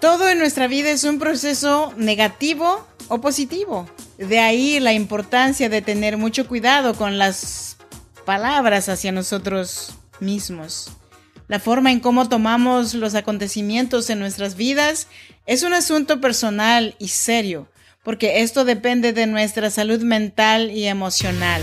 Todo en nuestra vida es un proceso negativo o positivo. De ahí la importancia de tener mucho cuidado con las palabras hacia nosotros mismos. La forma en cómo tomamos los acontecimientos en nuestras vidas es un asunto personal y serio, porque esto depende de nuestra salud mental y emocional.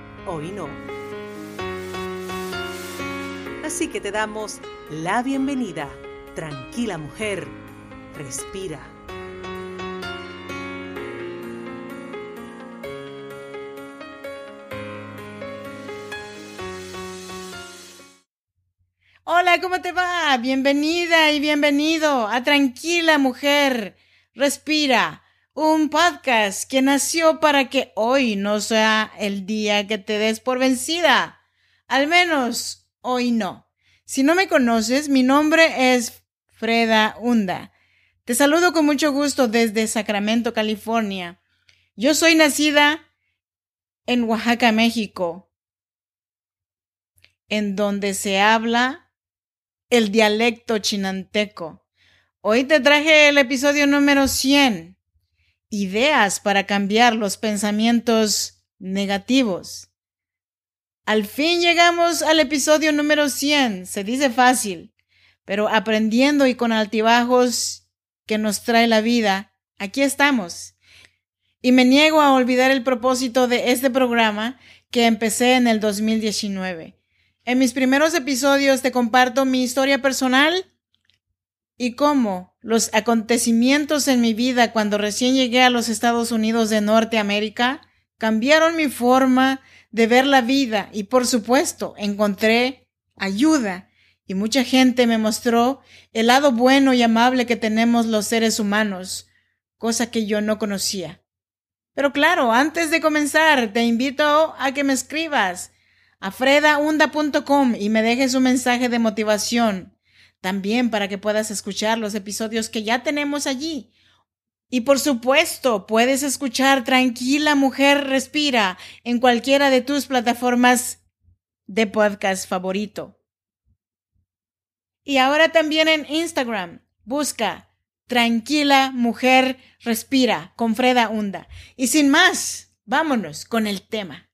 hoy no. Así que te damos la bienvenida. Tranquila mujer, respira. Hola, ¿cómo te va? Bienvenida y bienvenido a Tranquila Mujer. Respira un podcast que nació para que hoy no sea el día que te des por vencida. Al menos hoy no. Si no me conoces, mi nombre es Freda Hunda. Te saludo con mucho gusto desde Sacramento, California. Yo soy nacida en Oaxaca, México, en donde se habla el dialecto chinanteco. Hoy te traje el episodio número 100 ideas para cambiar los pensamientos negativos. Al fin llegamos al episodio número 100. Se dice fácil, pero aprendiendo y con altibajos que nos trae la vida, aquí estamos. Y me niego a olvidar el propósito de este programa que empecé en el 2019. En mis primeros episodios te comparto mi historia personal y cómo los acontecimientos en mi vida cuando recién llegué a los Estados Unidos de Norteamérica cambiaron mi forma de ver la vida y por supuesto encontré ayuda y mucha gente me mostró el lado bueno y amable que tenemos los seres humanos, cosa que yo no conocía. Pero claro, antes de comenzar, te invito a que me escribas a fredaunda.com y me dejes un mensaje de motivación también para que puedas escuchar los episodios que ya tenemos allí. Y por supuesto, puedes escuchar Tranquila Mujer Respira en cualquiera de tus plataformas de podcast favorito. Y ahora también en Instagram, busca Tranquila Mujer Respira con Freda Hunda. Y sin más, vámonos con el tema.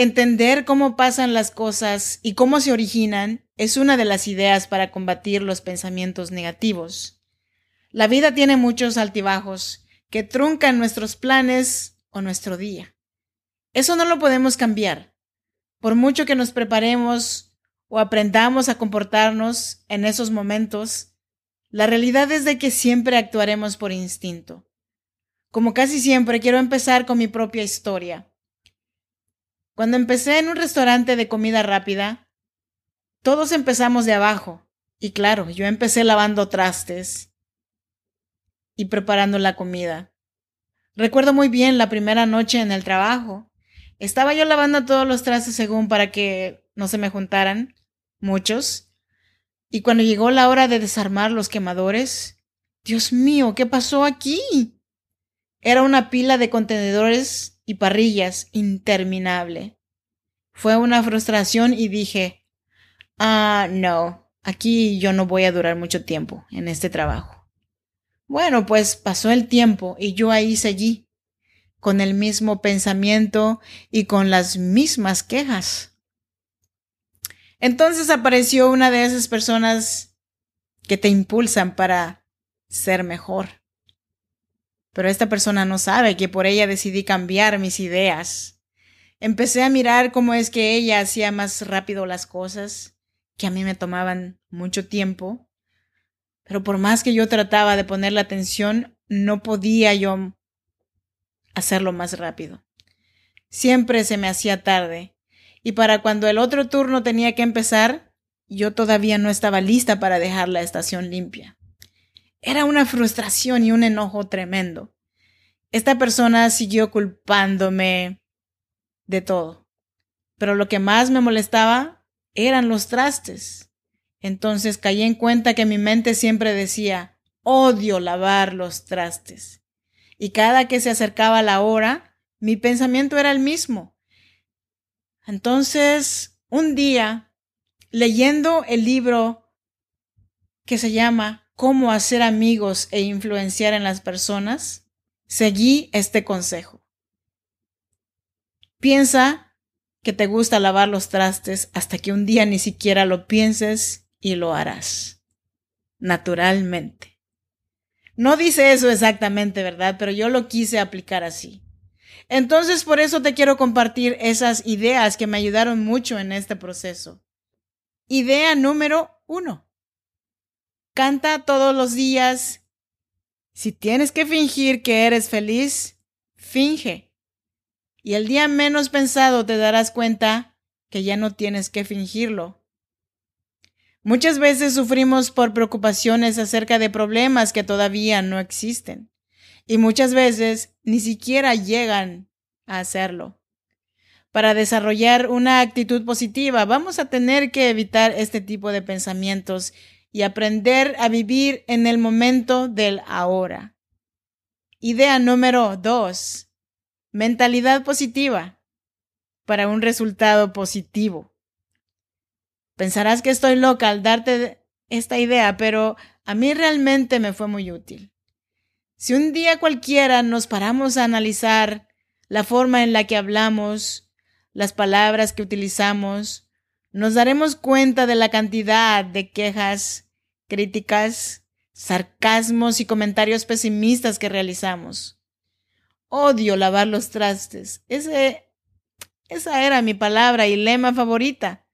Entender cómo pasan las cosas y cómo se originan es una de las ideas para combatir los pensamientos negativos. La vida tiene muchos altibajos que truncan nuestros planes o nuestro día. Eso no lo podemos cambiar. Por mucho que nos preparemos o aprendamos a comportarnos en esos momentos, la realidad es de que siempre actuaremos por instinto. Como casi siempre, quiero empezar con mi propia historia. Cuando empecé en un restaurante de comida rápida, todos empezamos de abajo. Y claro, yo empecé lavando trastes y preparando la comida. Recuerdo muy bien la primera noche en el trabajo. Estaba yo lavando todos los trastes según para que no se me juntaran muchos. Y cuando llegó la hora de desarmar los quemadores, Dios mío, ¿qué pasó aquí? Era una pila de contenedores y parrillas interminable. Fue una frustración y dije, ah, no, aquí yo no voy a durar mucho tiempo en este trabajo. Bueno, pues pasó el tiempo y yo ahí seguí, con el mismo pensamiento y con las mismas quejas. Entonces apareció una de esas personas que te impulsan para ser mejor. Pero esta persona no sabe que por ella decidí cambiar mis ideas. Empecé a mirar cómo es que ella hacía más rápido las cosas, que a mí me tomaban mucho tiempo. Pero por más que yo trataba de poner la atención, no podía yo hacerlo más rápido. siempre se me hacía tarde. Y para cuando el otro turno tenía que empezar, yo todavía no estaba lista para dejar la estación limpia. Era una frustración y un enojo tremendo. Esta persona siguió culpándome de todo. Pero lo que más me molestaba eran los trastes. Entonces caí en cuenta que mi mente siempre decía, odio lavar los trastes. Y cada que se acercaba la hora, mi pensamiento era el mismo. Entonces, un día, leyendo el libro que se llama Cómo hacer amigos e influenciar en las personas, seguí este consejo. Piensa que te gusta lavar los trastes hasta que un día ni siquiera lo pienses y lo harás. Naturalmente. No dice eso exactamente, ¿verdad? Pero yo lo quise aplicar así. Entonces, por eso te quiero compartir esas ideas que me ayudaron mucho en este proceso. Idea número uno. Canta todos los días. Si tienes que fingir que eres feliz, finge. Y el día menos pensado te darás cuenta que ya no tienes que fingirlo. Muchas veces sufrimos por preocupaciones acerca de problemas que todavía no existen y muchas veces ni siquiera llegan a hacerlo. Para desarrollar una actitud positiva vamos a tener que evitar este tipo de pensamientos y aprender a vivir en el momento del ahora. Idea número dos. Mentalidad positiva para un resultado positivo. Pensarás que estoy loca al darte esta idea, pero a mí realmente me fue muy útil. Si un día cualquiera nos paramos a analizar la forma en la que hablamos, las palabras que utilizamos, nos daremos cuenta de la cantidad de quejas, críticas, sarcasmos y comentarios pesimistas que realizamos. Odio lavar los trastes. Ese, esa era mi palabra y lema favorita.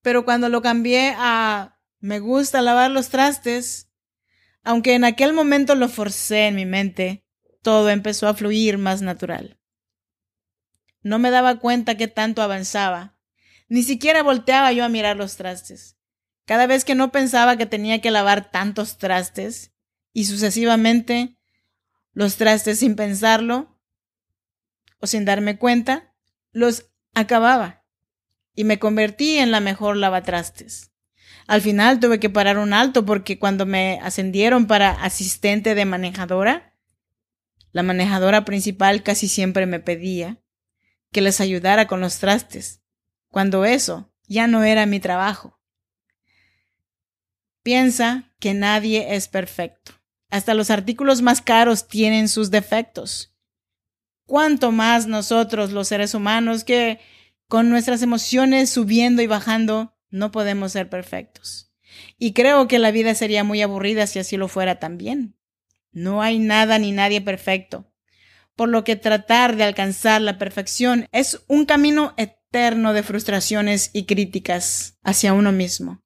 Pero cuando lo cambié a me gusta lavar los trastes, aunque en aquel momento lo forcé en mi mente, todo empezó a fluir más natural. No me daba cuenta que tanto avanzaba. Ni siquiera volteaba yo a mirar los trastes. Cada vez que no pensaba que tenía que lavar tantos trastes, y sucesivamente, los trastes sin pensarlo, o sin darme cuenta, los acababa y me convertí en la mejor lavatrastes. Al final tuve que parar un alto porque cuando me ascendieron para asistente de manejadora, la manejadora principal casi siempre me pedía que les ayudara con los trastes, cuando eso ya no era mi trabajo. Piensa que nadie es perfecto. Hasta los artículos más caros tienen sus defectos. ¿Cuánto más nosotros los seres humanos que con nuestras emociones subiendo y bajando, no podemos ser perfectos. Y creo que la vida sería muy aburrida si así lo fuera también. No hay nada ni nadie perfecto. Por lo que tratar de alcanzar la perfección es un camino eterno de frustraciones y críticas hacia uno mismo.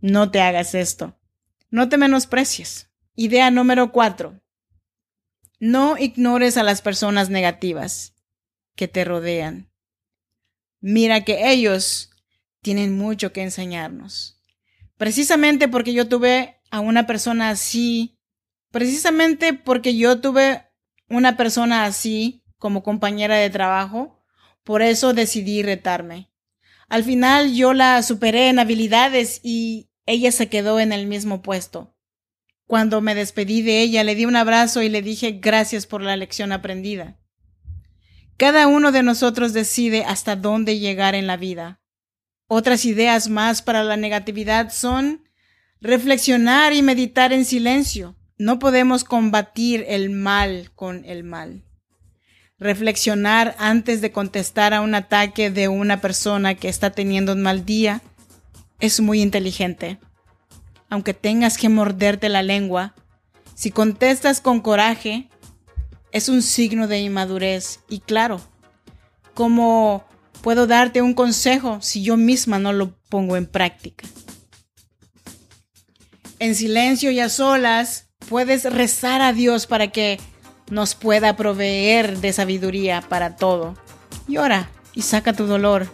No te hagas esto. No te menosprecies. Idea número cuatro. No ignores a las personas negativas que te rodean. Mira que ellos tienen mucho que enseñarnos. Precisamente porque yo tuve a una persona así, precisamente porque yo tuve una persona así como compañera de trabajo, por eso decidí retarme. Al final yo la superé en habilidades y ella se quedó en el mismo puesto. Cuando me despedí de ella, le di un abrazo y le dije gracias por la lección aprendida. Cada uno de nosotros decide hasta dónde llegar en la vida. Otras ideas más para la negatividad son reflexionar y meditar en silencio. No podemos combatir el mal con el mal. Reflexionar antes de contestar a un ataque de una persona que está teniendo un mal día es muy inteligente. Aunque tengas que morderte la lengua, si contestas con coraje, es un signo de inmadurez y claro, ¿cómo puedo darte un consejo si yo misma no lo pongo en práctica? En silencio y a solas puedes rezar a Dios para que nos pueda proveer de sabiduría para todo. Llora y saca tu dolor.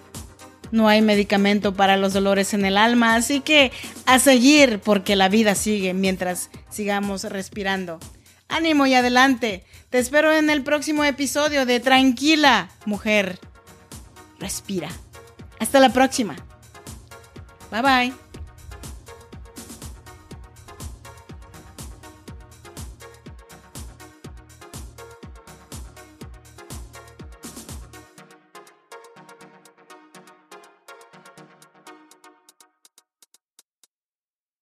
No hay medicamento para los dolores en el alma, así que a seguir porque la vida sigue mientras sigamos respirando. Ánimo y adelante. Te espero en el próximo episodio de Tranquila, mujer. Respira. Hasta la próxima. Bye bye.